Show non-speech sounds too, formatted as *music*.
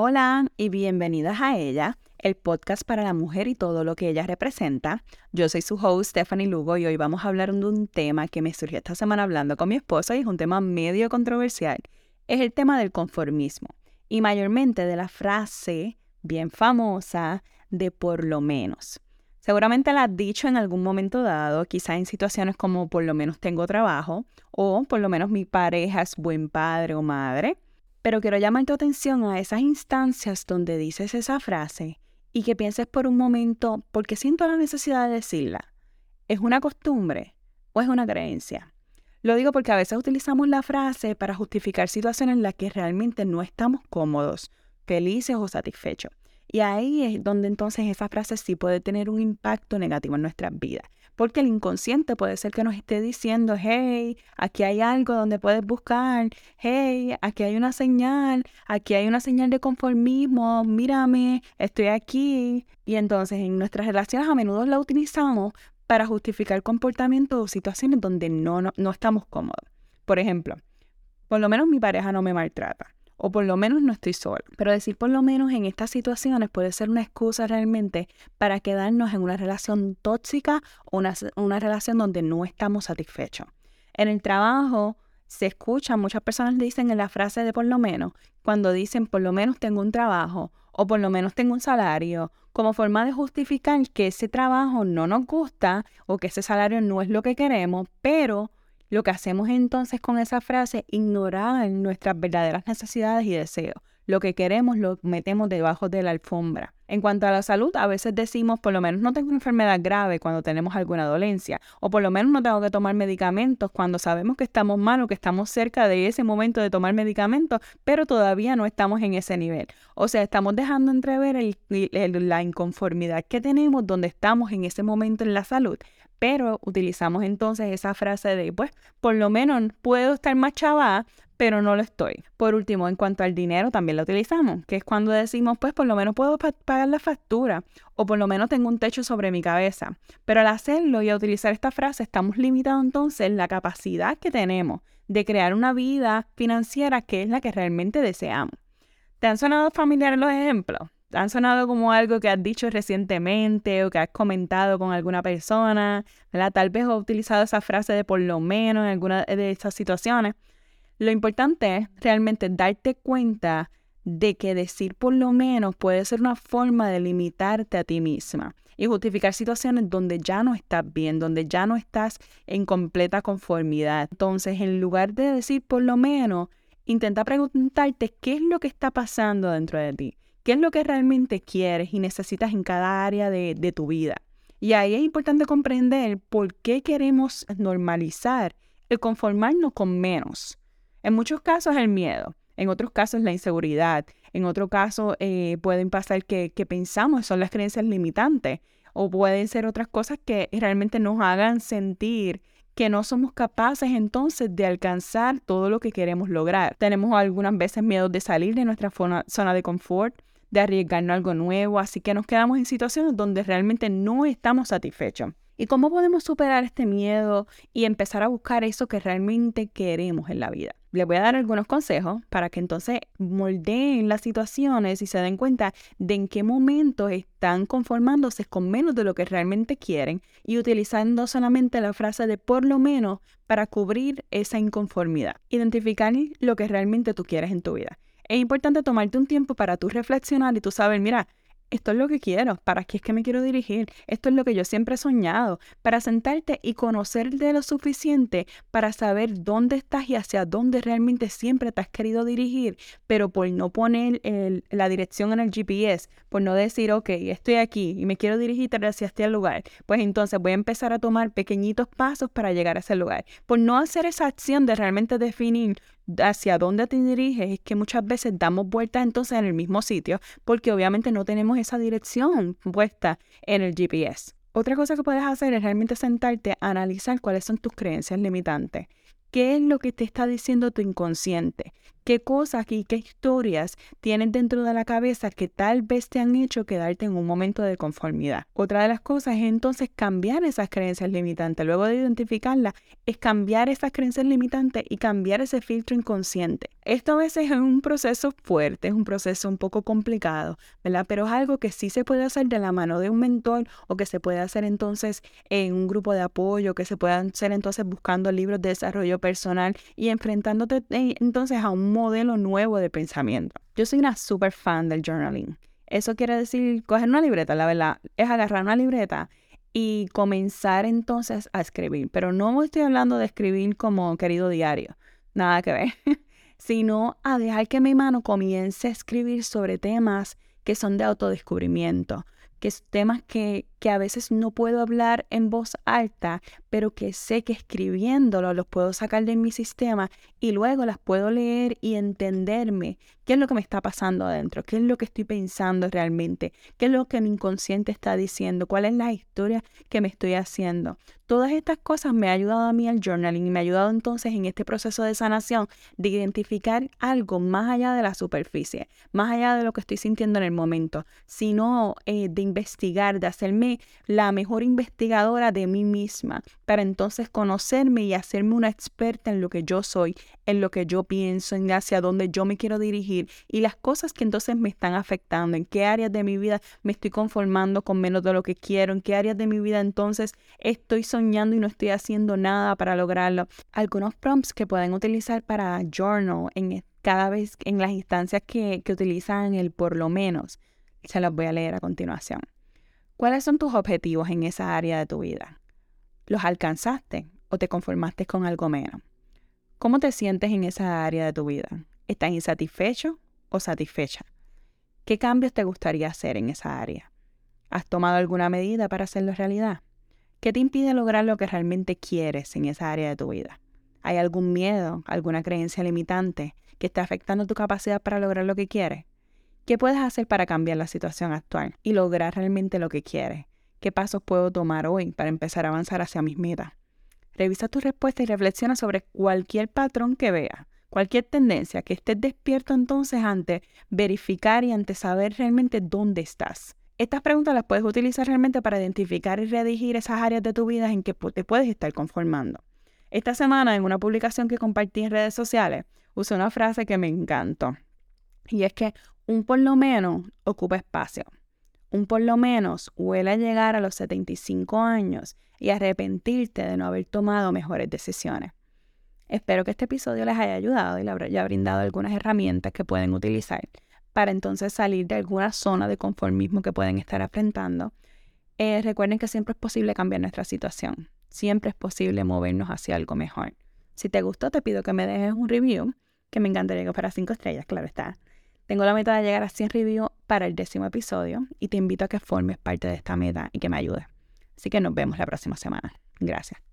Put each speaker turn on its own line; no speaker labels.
Hola y bienvenidas a ella, el podcast para la mujer y todo lo que ella representa. Yo soy su host Stephanie Lugo y hoy vamos a hablar de un tema que me surgió esta semana hablando con mi esposa y es un tema medio controversial. Es el tema del conformismo y mayormente de la frase bien famosa de por lo menos. Seguramente la has dicho en algún momento dado, quizá en situaciones como por lo menos tengo trabajo o por lo menos mi pareja es buen padre o madre pero quiero llamar tu atención a esas instancias donde dices esa frase y que pienses por un momento, ¿por qué siento la necesidad de decirla? ¿Es una costumbre o es una creencia? Lo digo porque a veces utilizamos la frase para justificar situaciones en las que realmente no estamos cómodos, felices o satisfechos. Y ahí es donde entonces esa frase sí puede tener un impacto negativo en nuestras vidas porque el inconsciente puede ser que nos esté diciendo, hey, aquí hay algo donde puedes buscar, hey, aquí hay una señal, aquí hay una señal de conformismo, mírame, estoy aquí. Y entonces en nuestras relaciones a menudo la utilizamos para justificar comportamientos o situaciones donde no, no, no estamos cómodos. Por ejemplo, por lo menos mi pareja no me maltrata o por lo menos no estoy sola. Pero decir por lo menos en estas situaciones puede ser una excusa realmente para quedarnos en una relación tóxica o una, una relación donde no estamos satisfechos. En el trabajo se escucha, muchas personas dicen en la frase de por lo menos, cuando dicen por lo menos tengo un trabajo o por lo menos tengo un salario, como forma de justificar que ese trabajo no nos gusta o que ese salario no es lo que queremos, pero lo que hacemos entonces con esa frase, ignorar nuestras verdaderas necesidades y deseos. Lo que queremos lo metemos debajo de la alfombra. En cuanto a la salud, a veces decimos, por lo menos no tengo una enfermedad grave cuando tenemos alguna dolencia, o por lo menos no tengo que tomar medicamentos cuando sabemos que estamos mal o que estamos cerca de ese momento de tomar medicamentos, pero todavía no estamos en ese nivel. O sea, estamos dejando entrever la inconformidad que tenemos donde estamos en ese momento en la salud pero utilizamos entonces esa frase de, pues, por lo menos puedo estar más chava, pero no lo estoy. Por último, en cuanto al dinero, también lo utilizamos, que es cuando decimos, pues, por lo menos puedo pagar la factura, o por lo menos tengo un techo sobre mi cabeza. Pero al hacerlo y a utilizar esta frase, estamos limitando entonces la capacidad que tenemos de crear una vida financiera que es la que realmente deseamos. ¿Te han sonado familiares los ejemplos? han sonado como algo que has dicho recientemente o que has comentado con alguna persona, ¿verdad? Tal vez has utilizado esa frase de por lo menos en alguna de estas situaciones. Lo importante es realmente darte cuenta de que decir por lo menos puede ser una forma de limitarte a ti misma y justificar situaciones donde ya no estás bien, donde ya no estás en completa conformidad. Entonces, en lugar de decir por lo menos, intenta preguntarte qué es lo que está pasando dentro de ti qué es lo que realmente quieres y necesitas en cada área de, tu vida. Y ahí es importante comprender por qué queremos normalizar el conformarnos con menos. En muchos casos el miedo, en otros casos la inseguridad, en otro caso eh, pueden pasar que, que pensamos son las creencias limitantes o pueden ser otras cosas que realmente nos hagan sentir que no somos capaces entonces de alcanzar todo lo que queremos lograr. Tenemos algunas veces miedo de salir de nuestra zona de confort, de arriesgarnos algo nuevo, así que nos quedamos en situaciones donde realmente no estamos satisfechos. ¿Y cómo podemos superar este miedo y empezar a buscar eso que realmente queremos en la vida? Les voy a dar algunos consejos para que entonces moldeen las situaciones y se den cuenta de en qué momento están conformándose con menos de lo que realmente quieren y utilizando solamente la frase de por lo menos para cubrir esa inconformidad. Identificar lo que realmente tú quieres en tu vida es importante tomarte un tiempo para tú reflexionar y tú saber, mira, esto es lo que quiero, para qué es que me quiero dirigir, esto es lo que yo siempre he soñado, para sentarte y conocerte lo suficiente para saber dónde estás y hacia dónde realmente siempre te has querido dirigir, pero por no poner la dirección en el GPS, por no decir, ok, estoy aquí y me quiero dirigir hacia este lugar, pues entonces voy a empezar a tomar pequeñitos pasos para llegar a ese lugar, por no hacer esa acción de realmente definir hacia dónde te diriges es que muchas veces damos vueltas entonces en el mismo sitio porque obviamente no tenemos esa dirección puesta en el GPS. Otra cosa que puedes hacer es realmente sentarte a analizar cuáles son tus creencias limitantes. ¿Qué es lo que te está diciendo tu inconsciente? Qué cosas y qué historias tienes dentro de la cabeza que tal vez te han hecho quedarte en un momento de conformidad. Otra de las cosas es entonces cambiar esas creencias limitantes. Luego de identificarlas, es cambiar esas creencias limitantes y cambiar ese filtro inconsciente. Esto a veces es un proceso fuerte, es un proceso un poco complicado, ¿verdad? Pero es algo que sí se puede hacer de la mano de un mentor o que se puede hacer entonces en un grupo de apoyo, que se puede hacer entonces buscando libros de desarrollo personal y enfrentándote eh, entonces a un modelo nuevo de pensamiento. Yo soy una super fan del journaling. Eso quiere decir coger una libreta, la verdad, es agarrar una libreta y comenzar entonces a escribir. Pero no estoy hablando de escribir como querido diario, nada que ver, *laughs* sino a dejar que mi mano comience a escribir sobre temas que son de autodescubrimiento, que es temas que, que, a veces no puedo hablar en voz alta, pero que sé que escribiéndolo los puedo sacar de mi sistema y luego las puedo leer y entenderme qué es lo que me está pasando adentro, qué es lo que estoy pensando realmente, qué es lo que mi inconsciente está diciendo, cuál es la historia que me estoy haciendo. Todas estas cosas me ha ayudado a mí al journaling y me ha ayudado entonces en este proceso de sanación de identificar algo más allá de la superficie, más allá de lo que estoy sintiendo en el momento, sino eh, de investigar, de hacerme la mejor investigadora de mí misma, para entonces conocerme y hacerme una experta en lo que yo soy, en lo que yo pienso, en hacia dónde yo me quiero dirigir y las cosas que entonces me están afectando, en qué áreas de mi vida me estoy conformando con menos de lo que quiero, en qué áreas de mi vida entonces estoy soñando y no estoy haciendo nada para lograrlo. Algunos prompts que pueden utilizar para journal en cada vez en las instancias que, que utilizan el por lo menos. Se los voy a leer a continuación. ¿Cuáles son tus objetivos en esa área de tu vida? ¿Los alcanzaste o te conformaste con algo menos? ¿Cómo te sientes en esa área de tu vida? ¿Estás insatisfecho o satisfecha? ¿Qué cambios te gustaría hacer en esa área? ¿Has tomado alguna medida para hacerlo realidad? ¿Qué te impide lograr lo que realmente quieres en esa área de tu vida? ¿Hay algún miedo, alguna creencia limitante que está afectando tu capacidad para lograr lo que quieres? ¿Qué puedes hacer para cambiar la situación actual y lograr realmente lo que quieres? ¿Qué pasos puedo tomar hoy para empezar a avanzar hacia mis metas? Revisa tus respuestas y reflexiona sobre cualquier patrón que veas, cualquier tendencia que estés despierto entonces ante verificar y ante saber realmente dónde estás. Estas preguntas las puedes utilizar realmente para identificar y redigir esas áreas de tu vida en que te puedes estar conformando. Esta semana, en una publicación que compartí en redes sociales, usé una frase que me encantó. Y es que un por lo menos ocupa espacio. Un por lo menos huele a llegar a los 75 años y arrepentirte de no haber tomado mejores decisiones. Espero que este episodio les haya ayudado y les haya brindado algunas herramientas que pueden utilizar para entonces salir de alguna zona de conformismo que pueden estar enfrentando. Eh, recuerden que siempre es posible cambiar nuestra situación. Siempre es posible movernos hacia algo mejor. Si te gustó, te pido que me dejes un review, que me encantaría que fuera 5 estrellas, claro está. Tengo la meta de llegar a 100 reviews para el décimo episodio y te invito a que formes parte de esta meta y que me ayudes. Así que nos vemos la próxima semana. Gracias.